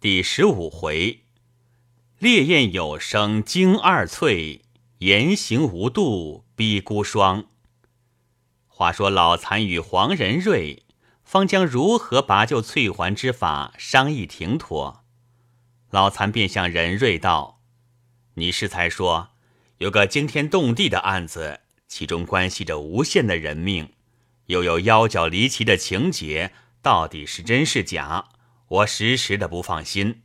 第十五回，烈焰有声惊二翠，言行无度逼孤霜。话说老残与黄仁瑞方将如何拔救翠环之法商议停妥，老残便向仁瑞道：“你适才说有个惊天动地的案子，其中关系着无限的人命，又有腰脚离奇的情节，到底是真是假？”我时时的不放心。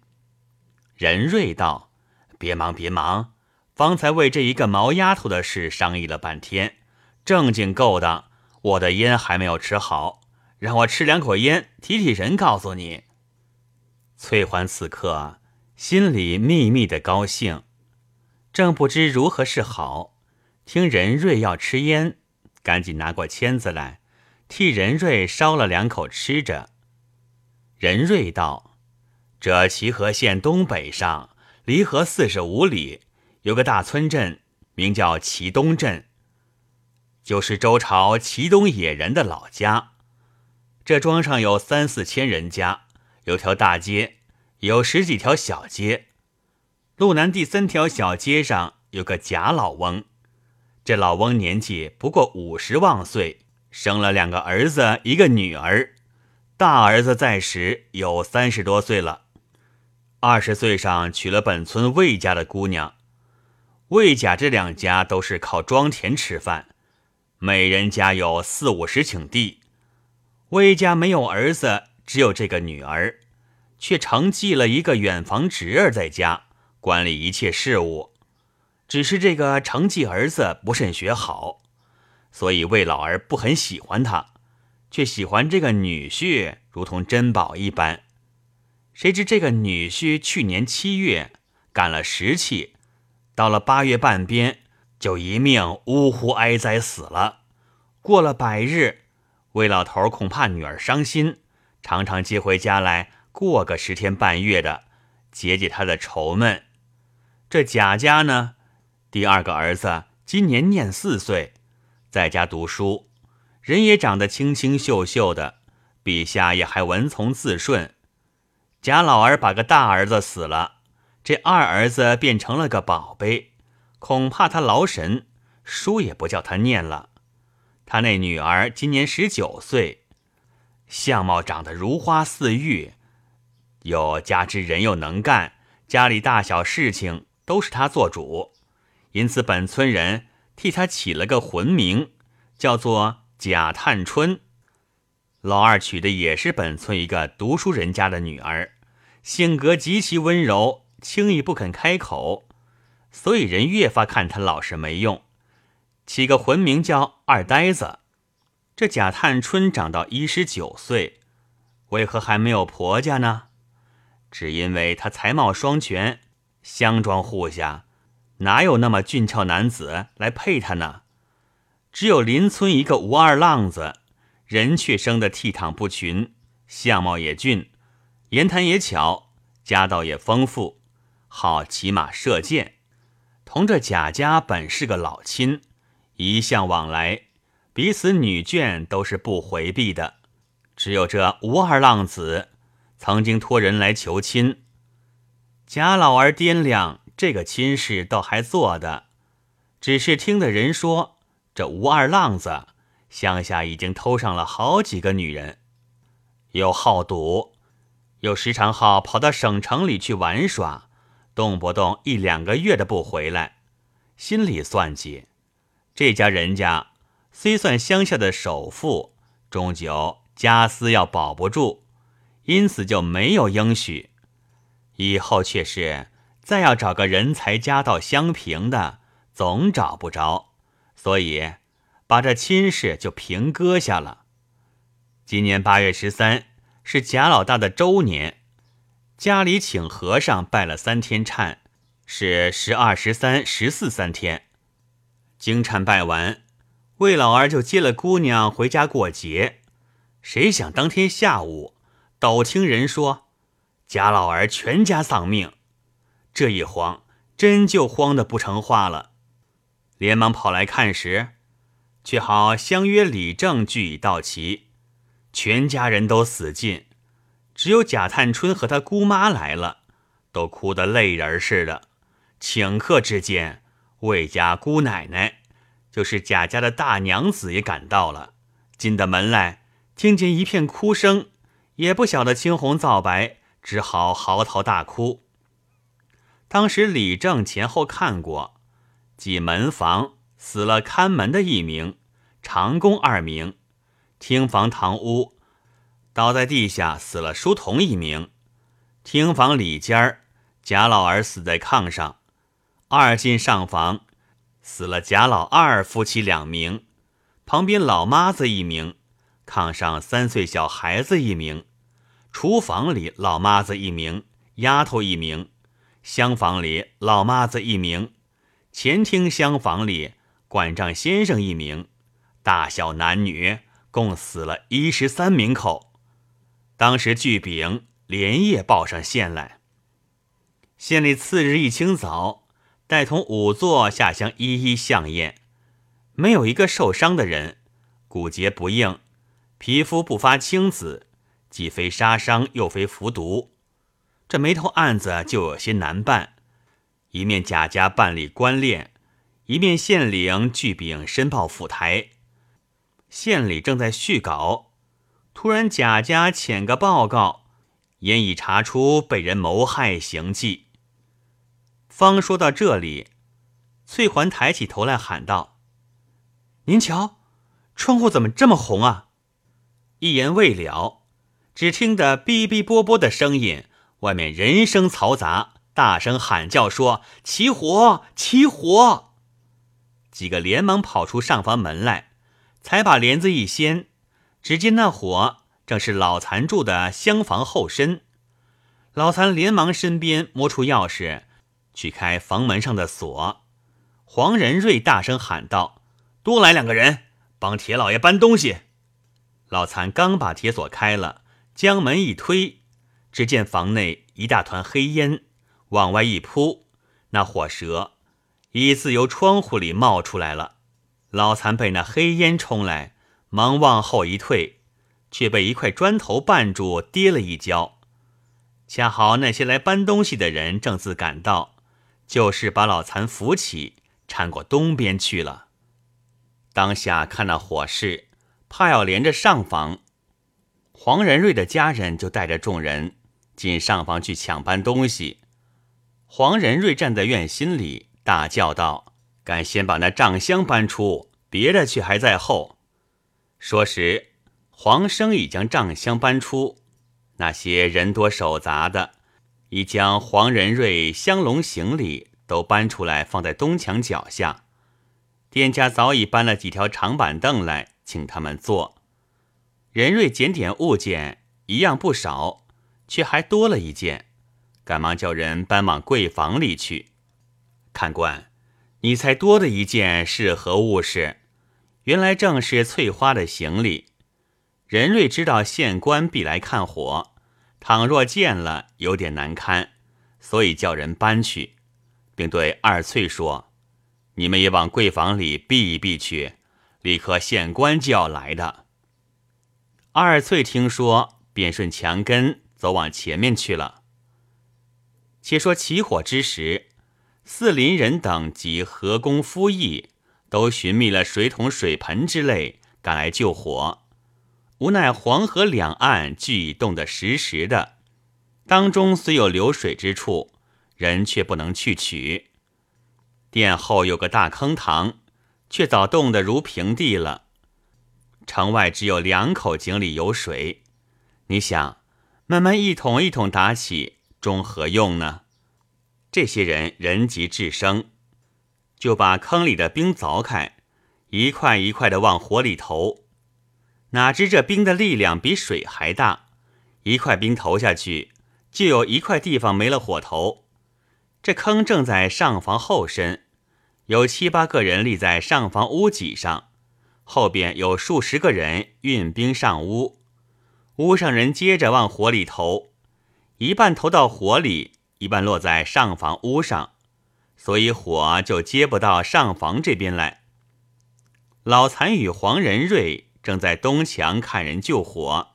任瑞道：“别忙，别忙，方才为这一个毛丫头的事商议了半天，正经够的。我的烟还没有吃好，让我吃两口烟，提提神。告诉你。”翠环此刻心里秘密的高兴，正不知如何是好。听任瑞要吃烟，赶紧拿过签子来，替任瑞烧了两口吃着。任瑞道：“这齐河县东北上，离河四十五里，有个大村镇，名叫齐东镇，就是周朝齐东野人的老家。这庄上有三四千人家，有条大街，有十几条小街。路南第三条小街上有个贾老翁，这老翁年纪不过五十旺岁，生了两个儿子，一个女儿。”大儿子在时有三十多岁了，二十岁上娶了本村魏家的姑娘。魏家这两家都是靠庄田吃饭，每人家有四五十顷地。魏家没有儿子，只有这个女儿，却承继了一个远房侄儿在家管理一切事务。只是这个承继儿子不甚学好，所以魏老儿不很喜欢他。却喜欢这个女婿，如同珍宝一般。谁知这个女婿去年七月赶了时气，到了八月半边，就一命呜呼哀哉死了。过了百日，魏老头恐怕女儿伤心，常常接回家来过个十天半月的，解解他的愁闷。这贾家呢，第二个儿子今年念四岁，在家读书。人也长得清清秀秀的，笔下也还文从字顺。贾老儿把个大儿子死了，这二儿子变成了个宝贝，恐怕他劳神，书也不叫他念了。他那女儿今年十九岁，相貌长得如花似玉，又加之人又能干，家里大小事情都是他做主，因此本村人替他起了个魂名，叫做。贾探春，老二娶的也是本村一个读书人家的女儿，性格极其温柔，轻易不肯开口，所以人越发看她老实没用，起个魂名叫二呆子。这贾探春长到一十九岁，为何还没有婆家呢？只因为她才貌双全，乡庄户下哪有那么俊俏男子来配她呢？只有邻村一个吴二浪子，人却生得倜傥不群，相貌也俊，言谈也巧，家道也丰富，好骑马射箭，同这贾家本是个老亲，一向往来，彼此女眷都是不回避的。只有这吴二浪子曾经托人来求亲，贾老儿掂量这个亲事倒还做的，只是听的人说。这吴二浪子乡下已经偷上了好几个女人，又好赌，又时常好跑到省城里去玩耍，动不动一两个月的不回来。心里算计，这家人家虽算乡下的首富，终究家私要保不住，因此就没有应许。以后却是再要找个人才家道相平的，总找不着。所以，把这亲事就平搁下了。今年八月十三是贾老大的周年，家里请和尚拜了三天忏，是十二、十三、十四三天。经忏拜完，魏老儿就接了姑娘回家过节。谁想当天下午，都听人说贾老儿全家丧命。这一慌，真就慌得不成话了。连忙跑来看时，却好相约李正俱已到齐，全家人都死尽，只有贾探春和他姑妈来了，都哭得泪人似的。顷刻之间，魏家姑奶奶，就是贾家的大娘子也赶到了，进的门来，听见一片哭声，也不晓得青红皂白，只好嚎啕大哭。当时李正前后看过，即门房死了看门的一名，长工二名，厅房堂屋倒在地下死了书童一名，厅房里间儿贾老儿死在炕上。二进上房，死了贾老二夫妻两名，旁边老妈子一名，炕上三岁小孩子一名，厨房里老妈子一名，丫头一名，厢房里老妈子一名，前厅厢房里管账先生一名，大小男女共死了一十三名口。当时聚禀连夜报上县来，县里次日一清早。带同仵作下乡一一相验，没有一个受伤的人，骨节不硬，皮肤不发青紫，既非杀伤又非服毒，这眉头案子就有些难办。一面贾家办理官殓，一面县令具禀申报府台。县里正在续稿，突然贾家遣个报告，言已查出被人谋害行迹。方说到这里，翠环抬起头来喊道：“您瞧，窗户怎么这么红啊？”一言未了，只听得哔哔啵啵的声音，外面人声嘈杂，大声喊叫说：“起火！起火！”几个连忙跑出上房门来，才把帘子一掀，只见那火正是老残住的厢房后身。老残连忙身边摸出钥匙。去开房门上的锁，黄仁瑞大声喊道：“多来两个人，帮铁老爷搬东西。”老残刚把铁锁开了，将门一推，只见房内一大团黑烟往外一扑，那火舌已自由窗户里冒出来了。老残被那黑烟冲来，忙往后一退，却被一块砖头绊住，跌了一跤。恰好那些来搬东西的人正自赶到。就是把老残扶起，搀过东边去了。当下看那火势，怕要连着上房，黄仁瑞的家人就带着众人进上房去抢搬东西。黄仁瑞站在院心里，大叫道：“敢先把那账箱搬出，别的却还在后。”说时，黄生已将账箱搬出，那些人多手杂的。已将黄仁瑞香笼行李都搬出来，放在东墙脚下。店家早已搬了几条长板凳来，请他们坐。仁瑞检点物件，一样不少，却还多了一件，赶忙叫人搬往柜房里去。看官，你猜多的一件是何物事？原来正是翠花的行李。仁瑞知道县官必来看火。倘若见了有点难堪，所以叫人搬去，并对二翠说：“你们也往柜房里避一避去，立刻县官就要来的。”二翠听说，便顺墙根走往前面去了。且说起火之时，四邻人等及河工夫役都寻觅了水桶、水盆之类，赶来救火。无奈黄河两岸俱已冻得实实的，当中虽有流水之处，人却不能去取。殿后有个大坑塘，却早冻得如平地了。城外只有两口井里有水，你想，慢慢一桶一桶打起，中何用呢？这些人人急智生，就把坑里的冰凿开，一块一块的往火里投。哪知这冰的力量比水还大，一块冰投下去，就有一块地方没了火头。这坑正在上房后身，有七八个人立在上房屋脊上，后边有数十个人运冰上屋。屋上人接着往火里投，一半投到火里，一半落在上房屋上，所以火就接不到上房这边来。老残与黄仁瑞。正在东墙看人救火，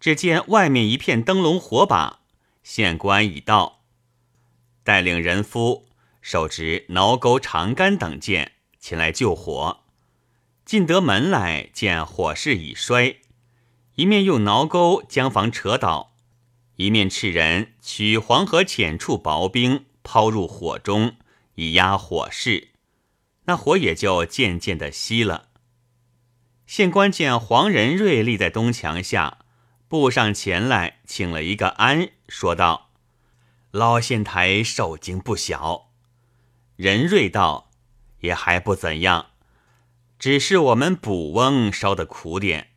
只见外面一片灯笼火把，县官已到，带领人夫手执挠钩、长杆等剑前来救火。进得门来，见火势已衰，一面用挠钩将房扯倒，一面斥人取黄河浅处薄冰抛入火中，以压火势。那火也就渐渐的熄了。县官见黄仁瑞立在东墙下，步上前来，请了一个安，说道：“老县台受惊不小。”仁瑞道：“也还不怎样，只是我们捕翁烧的苦点。”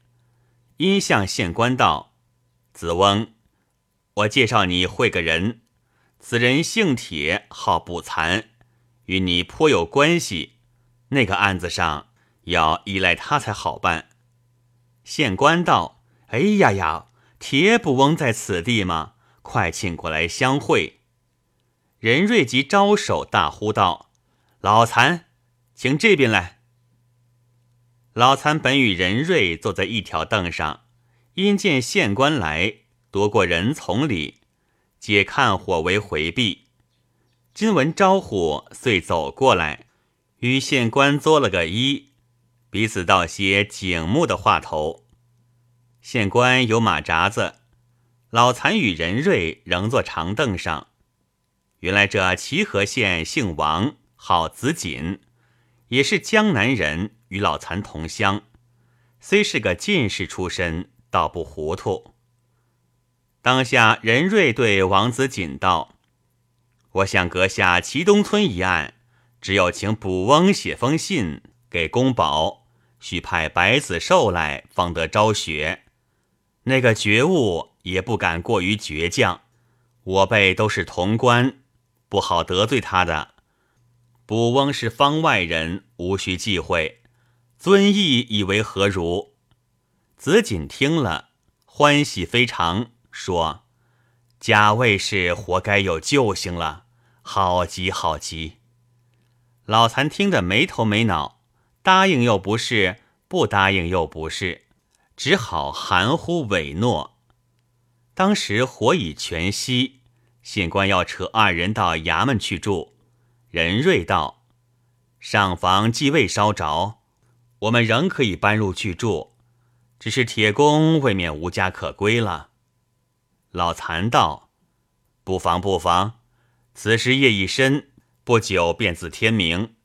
因向县官道：“子翁，我介绍你会个人，此人姓铁，好卜残，与你颇有关系。那个案子上。”要依赖他才好办。县官道：“哎呀呀，铁卜翁在此地吗？快请过来相会。”任瑞即招手大呼道：“老残，请这边来。”老残本与任瑞坐在一条凳上，因见县官来，夺过人丛里，解看火为回避。今闻招呼，遂走过来，与县官作了个揖。彼此道些景目的话头，县官有马扎子，老残与任瑞仍坐长凳上。原来这齐河县姓王，号子锦，也是江南人，与老残同乡，虽是个进士出身，倒不糊涂。当下任瑞对王子锦道：“我想阁下祁东村一案，只有请卜翁写封信。”给公保，须派白子寿来，方得昭雪。那个觉悟也不敢过于倔强。我辈都是同官，不好得罪他的。卜翁是方外人，无需忌讳。尊义以为何如？子锦听了，欢喜非常，说：“贾卫士活该有救星了，好极好极。”老残听得没头没脑。答应又不是，不答应又不是，只好含糊委诺。当时火已全熄，县官要扯二人到衙门去住。任瑞道：“上房既未烧着，我们仍可以搬入去住，只是铁工未免无家可归了。”老残道：“不妨不妨，此时夜已深，不久便自天明。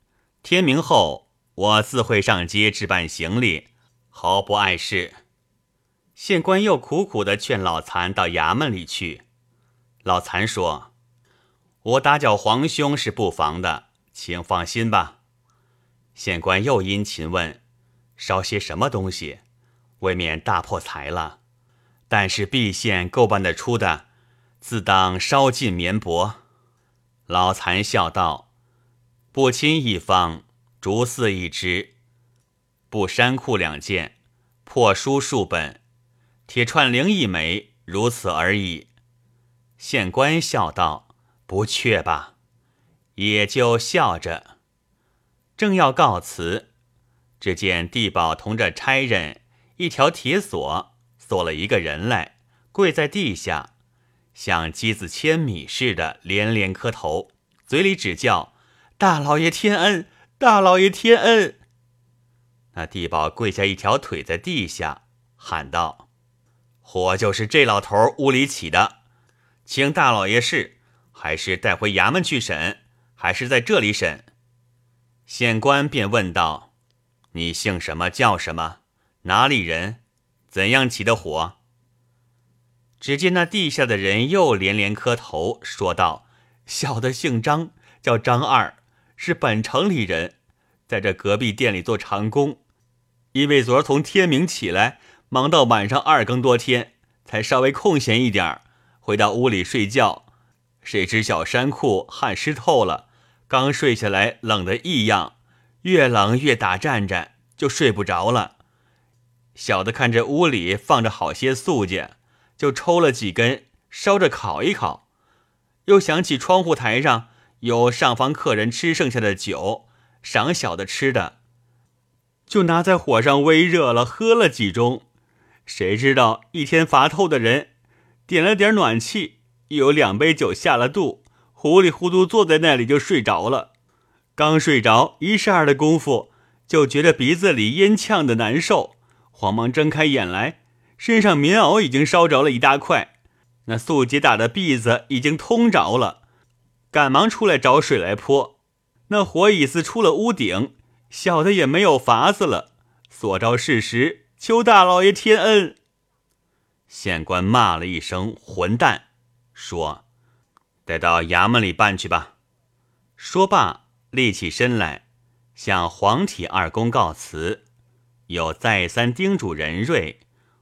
天明后。”我自会上街置办行李，毫不碍事。县官又苦苦的劝老残到衙门里去。老残说：“我打搅皇兄是不妨的，请放心吧。”县官又殷勤问：“烧些什么东西？未免大破财了。但是毕县够办得出的，自当稍尽绵薄。”老残笑道：“不亲一方。”竹丝一只，布衫裤两件，破书数本，铁串铃一枚，如此而已。县官笑道：“不缺吧？”也就笑着，正要告辞，只见地保同着差人一条铁锁锁了一个人来，跪在地下，像鸡子千米似的连连磕头，嘴里只叫：“大老爷天恩。”大老爷天恩！那地保跪下一条腿在地下，喊道：“火就是这老头屋里起的，请大老爷是，还是带回衙门去审，还是在这里审？”县官便问道：“你姓什么？叫什么？哪里人？怎样起的火？”只见那地下的人又连连磕头，说道：“小的姓张，叫张二。”是本城里人，在这隔壁店里做长工，因为昨儿从天明起来，忙到晚上二更多天，才稍微空闲一点儿，回到屋里睡觉。谁知小衫裤汗湿透了，刚睡下来冷得异样，越冷越打战战，就睡不着了。小的看着屋里放着好些素件，就抽了几根烧着烤一烤，又想起窗户台上。有上房客人吃剩下的酒，赏小的吃的，就拿在火上微热了喝了几盅，谁知道一天乏透的人，点了点暖气，有两杯酒下了肚，糊里糊涂坐在那里就睡着了。刚睡着一霎儿的功夫，就觉得鼻子里烟呛的难受，慌忙睁开眼来，身上棉袄已经烧着了一大块，那素洁打的篦子已经通着了，赶忙出来找水来泼。那火已似出了屋顶，小的也没有法子了，所招事实，求大老爷天恩。县官骂了一声“混蛋”，说：“带到衙门里办去吧。”说罢，立起身来，向黄体二公告辞，又再三叮嘱任瑞，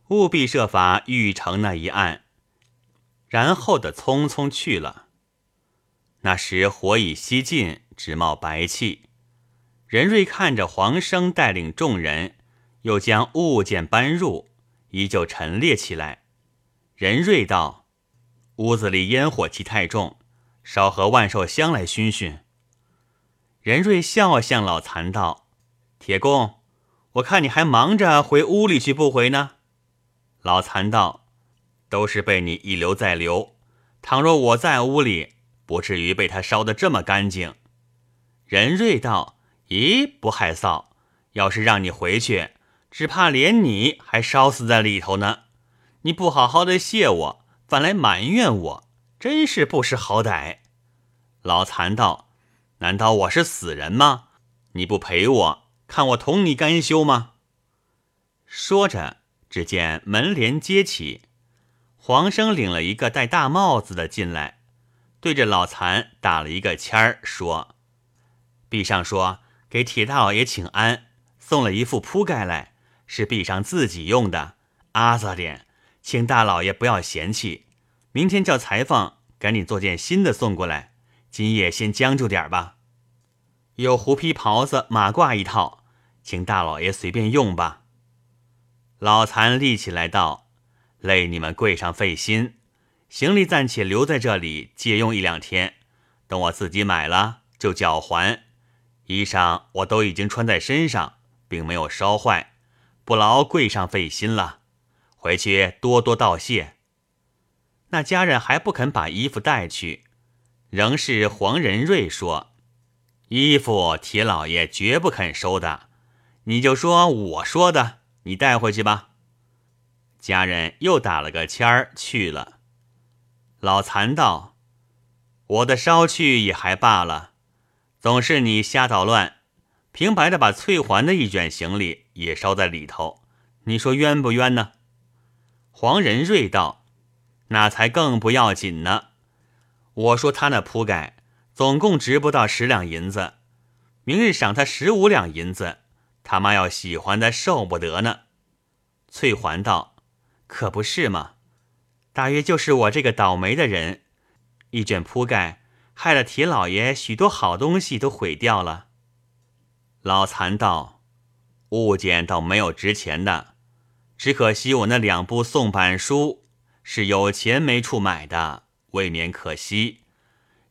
务必设法预成那一案，然后的匆匆去了。那时火已熄尽。直冒白气，任瑞看着黄生带领众人，又将物件搬入，依旧陈列起来。任瑞道：“屋子里烟火气太重，烧盒万寿香来熏熏。”任瑞笑向老残道：“铁公，我看你还忙着回屋里去不回呢？”老残道：“都是被你一留再留，倘若我在屋里，不至于被他烧得这么干净。”任瑞道：“咦，不害臊！要是让你回去，只怕连你还烧死在里头呢。你不好好的谢我，反来埋怨我，真是不识好歹。”老残道：“难道我是死人吗？你不陪我，看我同你干休吗？”说着，只见门帘揭起，黄生领了一个戴大帽子的进来，对着老残打了一个签儿，说。壁上说给铁大老爷请安，送了一副铺盖来，是壁上自己用的。阿杂点，请大老爷不要嫌弃。明天叫裁缝赶紧做件新的送过来。今夜先将就点吧。有狐皮袍子、马褂一套，请大老爷随便用吧。老残立起来道：“累你们柜上费心，行李暂且留在这里借用一两天，等我自己买了就缴还。”衣裳我都已经穿在身上，并没有烧坏，不劳柜上费心了。回去多多道谢。那家人还不肯把衣服带去，仍是黄仁瑞说：“衣服铁老爷绝不肯收的，你就说我说的，你带回去吧。”家人又打了个签儿去了。老残道：“我的烧去也还罢了。”总是你瞎捣乱，平白的把翠环的一卷行李也烧在里头，你说冤不冤呢？黄仁瑞道：“那才更不要紧呢。我说他那铺盖总共值不到十两银子，明日赏他十五两银子，他妈要喜欢的受不得呢。”翠环道：“可不是嘛，大约就是我这个倒霉的人，一卷铺盖。”害了铁老爷许多好东西都毁掉了。老残道：“物件倒没有值钱的，只可惜我那两部宋版书是有钱没处买的，未免可惜。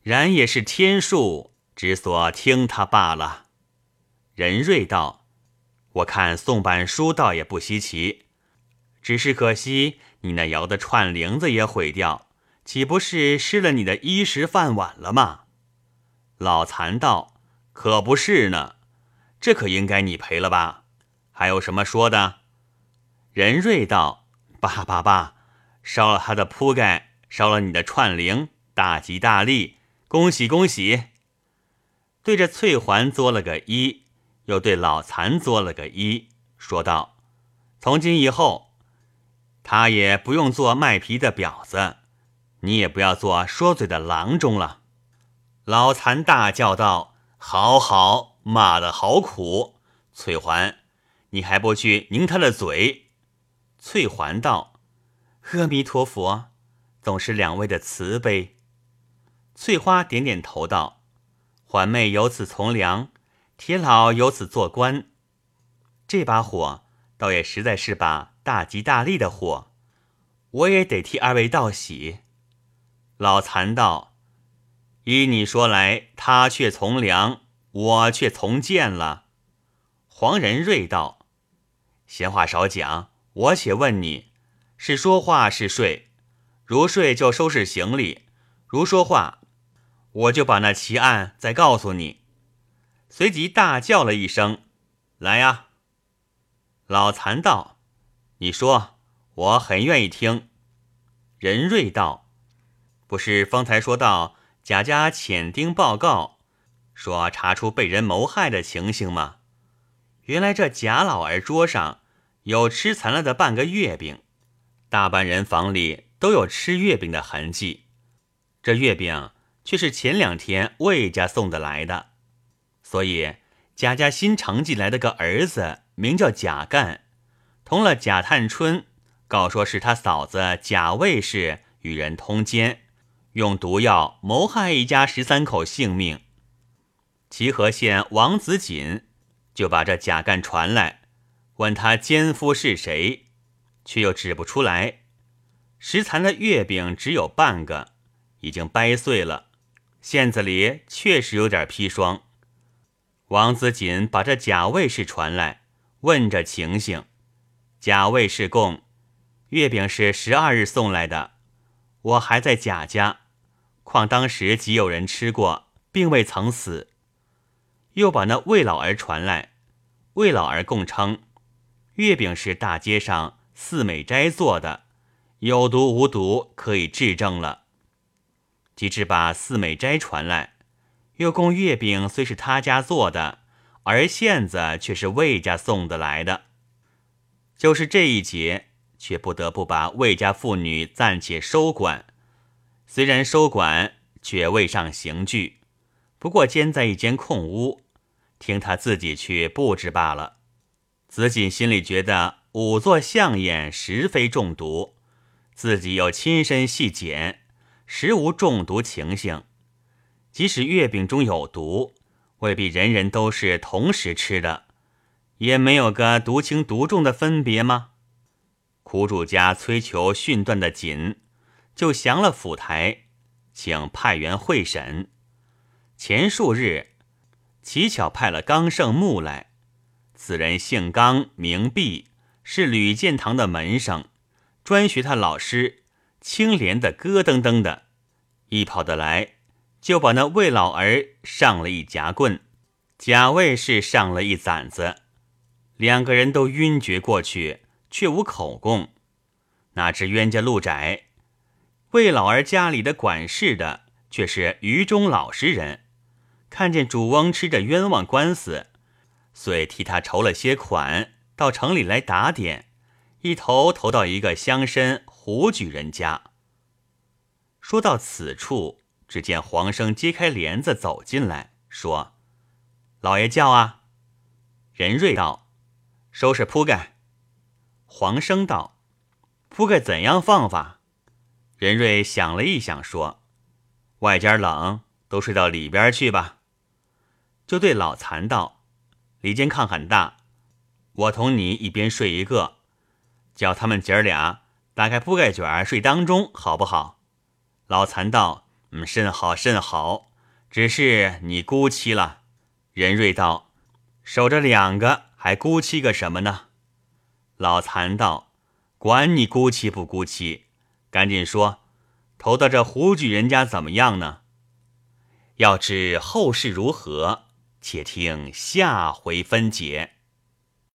然也是天数，只所听他罢了。”任瑞道：“我看宋版书倒也不稀奇，只是可惜你那窑的串铃子也毁掉。”岂不是失了你的衣食饭碗了吗？老残道：“可不是呢，这可应该你赔了吧？还有什么说的？”任瑞道：“罢罢罢，烧了他的铺盖，烧了你的串铃，大吉大利，恭喜恭喜！”对着翠环作了个揖，又对老残作了个揖，说道：“从今以后，他也不用做卖皮的婊子。”你也不要做说嘴的郎中了。老残大叫道：“好好，骂得好苦！”翠环，你还不去拧他的嘴？翠环道：“阿弥陀佛，总是两位的慈悲。”翠花点点头道：“环妹有此从良，铁老有此做官。这把火倒也实在是把大吉大利的火，我也得替二位道喜。”老残道：“依你说来，他却从良，我却从贱了。”黄仁瑞道：“闲话少讲，我且问你，是说话是睡？如睡就收拾行李，如说话，我就把那奇案再告诉你。”随即大叫了一声：“来呀！”老残道：“你说，我很愿意听。”任瑞道：“不是方才说到贾家遣丁报告，说查出被人谋害的情形吗？原来这贾老儿桌上有吃残了的半个月饼。”大半人房里都有吃月饼的痕迹，这月饼却是前两天魏家送的来的，所以贾家新承进来的个儿子名叫贾干，同了贾探春，告说是他嫂子贾卫氏与人通奸，用毒药谋害一家十三口性命。齐河县王子锦就把这贾干传来，问他奸夫是谁。却又指不出来，食残的月饼只有半个，已经掰碎了。馅子里确实有点砒霜。王子锦把这贾卫士传来，问着情形。贾卫士供：月饼是十二日送来的，我还在贾家，况当时即有人吃过，并未曾死。又把那魏老儿传来，魏老儿供称，月饼是大街上。四美斋做的，有毒无毒可以质证了。及至把四美斋传来，又供月饼虽是他家做的，而馅子却是魏家送的来的。就是这一节，却不得不把魏家妇女暂且收管。虽然收管，却未上刑具，不过监在一间空屋，听他自己去布置罢了。子锦心里觉得。五座相眼实非中毒，自己又亲身细检，实无中毒情形。即使月饼中有毒，未必人人都是同时吃的，也没有个毒轻毒重的分别吗？苦主家催求训断的紧，就降了府台，请派员会审。前数日，乞巧派了刚胜木来，此人姓刚，名弼。是吕建堂的门生，专学他老师，清廉的咯噔噔的，一跑得来，就把那魏老儿上了一夹棍，贾卫是上了一攒子，两个人都晕厥过去，却无口供。哪知冤家路窄，魏老儿家里的管事的却是于中老实人，看见主翁吃着冤枉官司，遂替他筹了些款。到城里来打点，一头投到一个乡绅胡举人家。说到此处，只见黄生揭开帘子走进来，说：“老爷叫啊。”任瑞道：“收拾铺盖。”黄生道：“铺盖怎样放法？”任瑞想了一想，说：“外间冷，都睡到里边去吧。”就对老残道：“里间炕很大。”我同你一边睡一个，叫他们姐儿俩打开铺盖卷睡当中，好不好？老残道：“嗯，甚好甚好。只是你姑妻了。”任瑞道：“守着两个，还姑妻个什么呢？”老残道：“管你姑妻不姑妻，赶紧说，投到这胡举人家怎么样呢？要知后事如何，且听下回分解。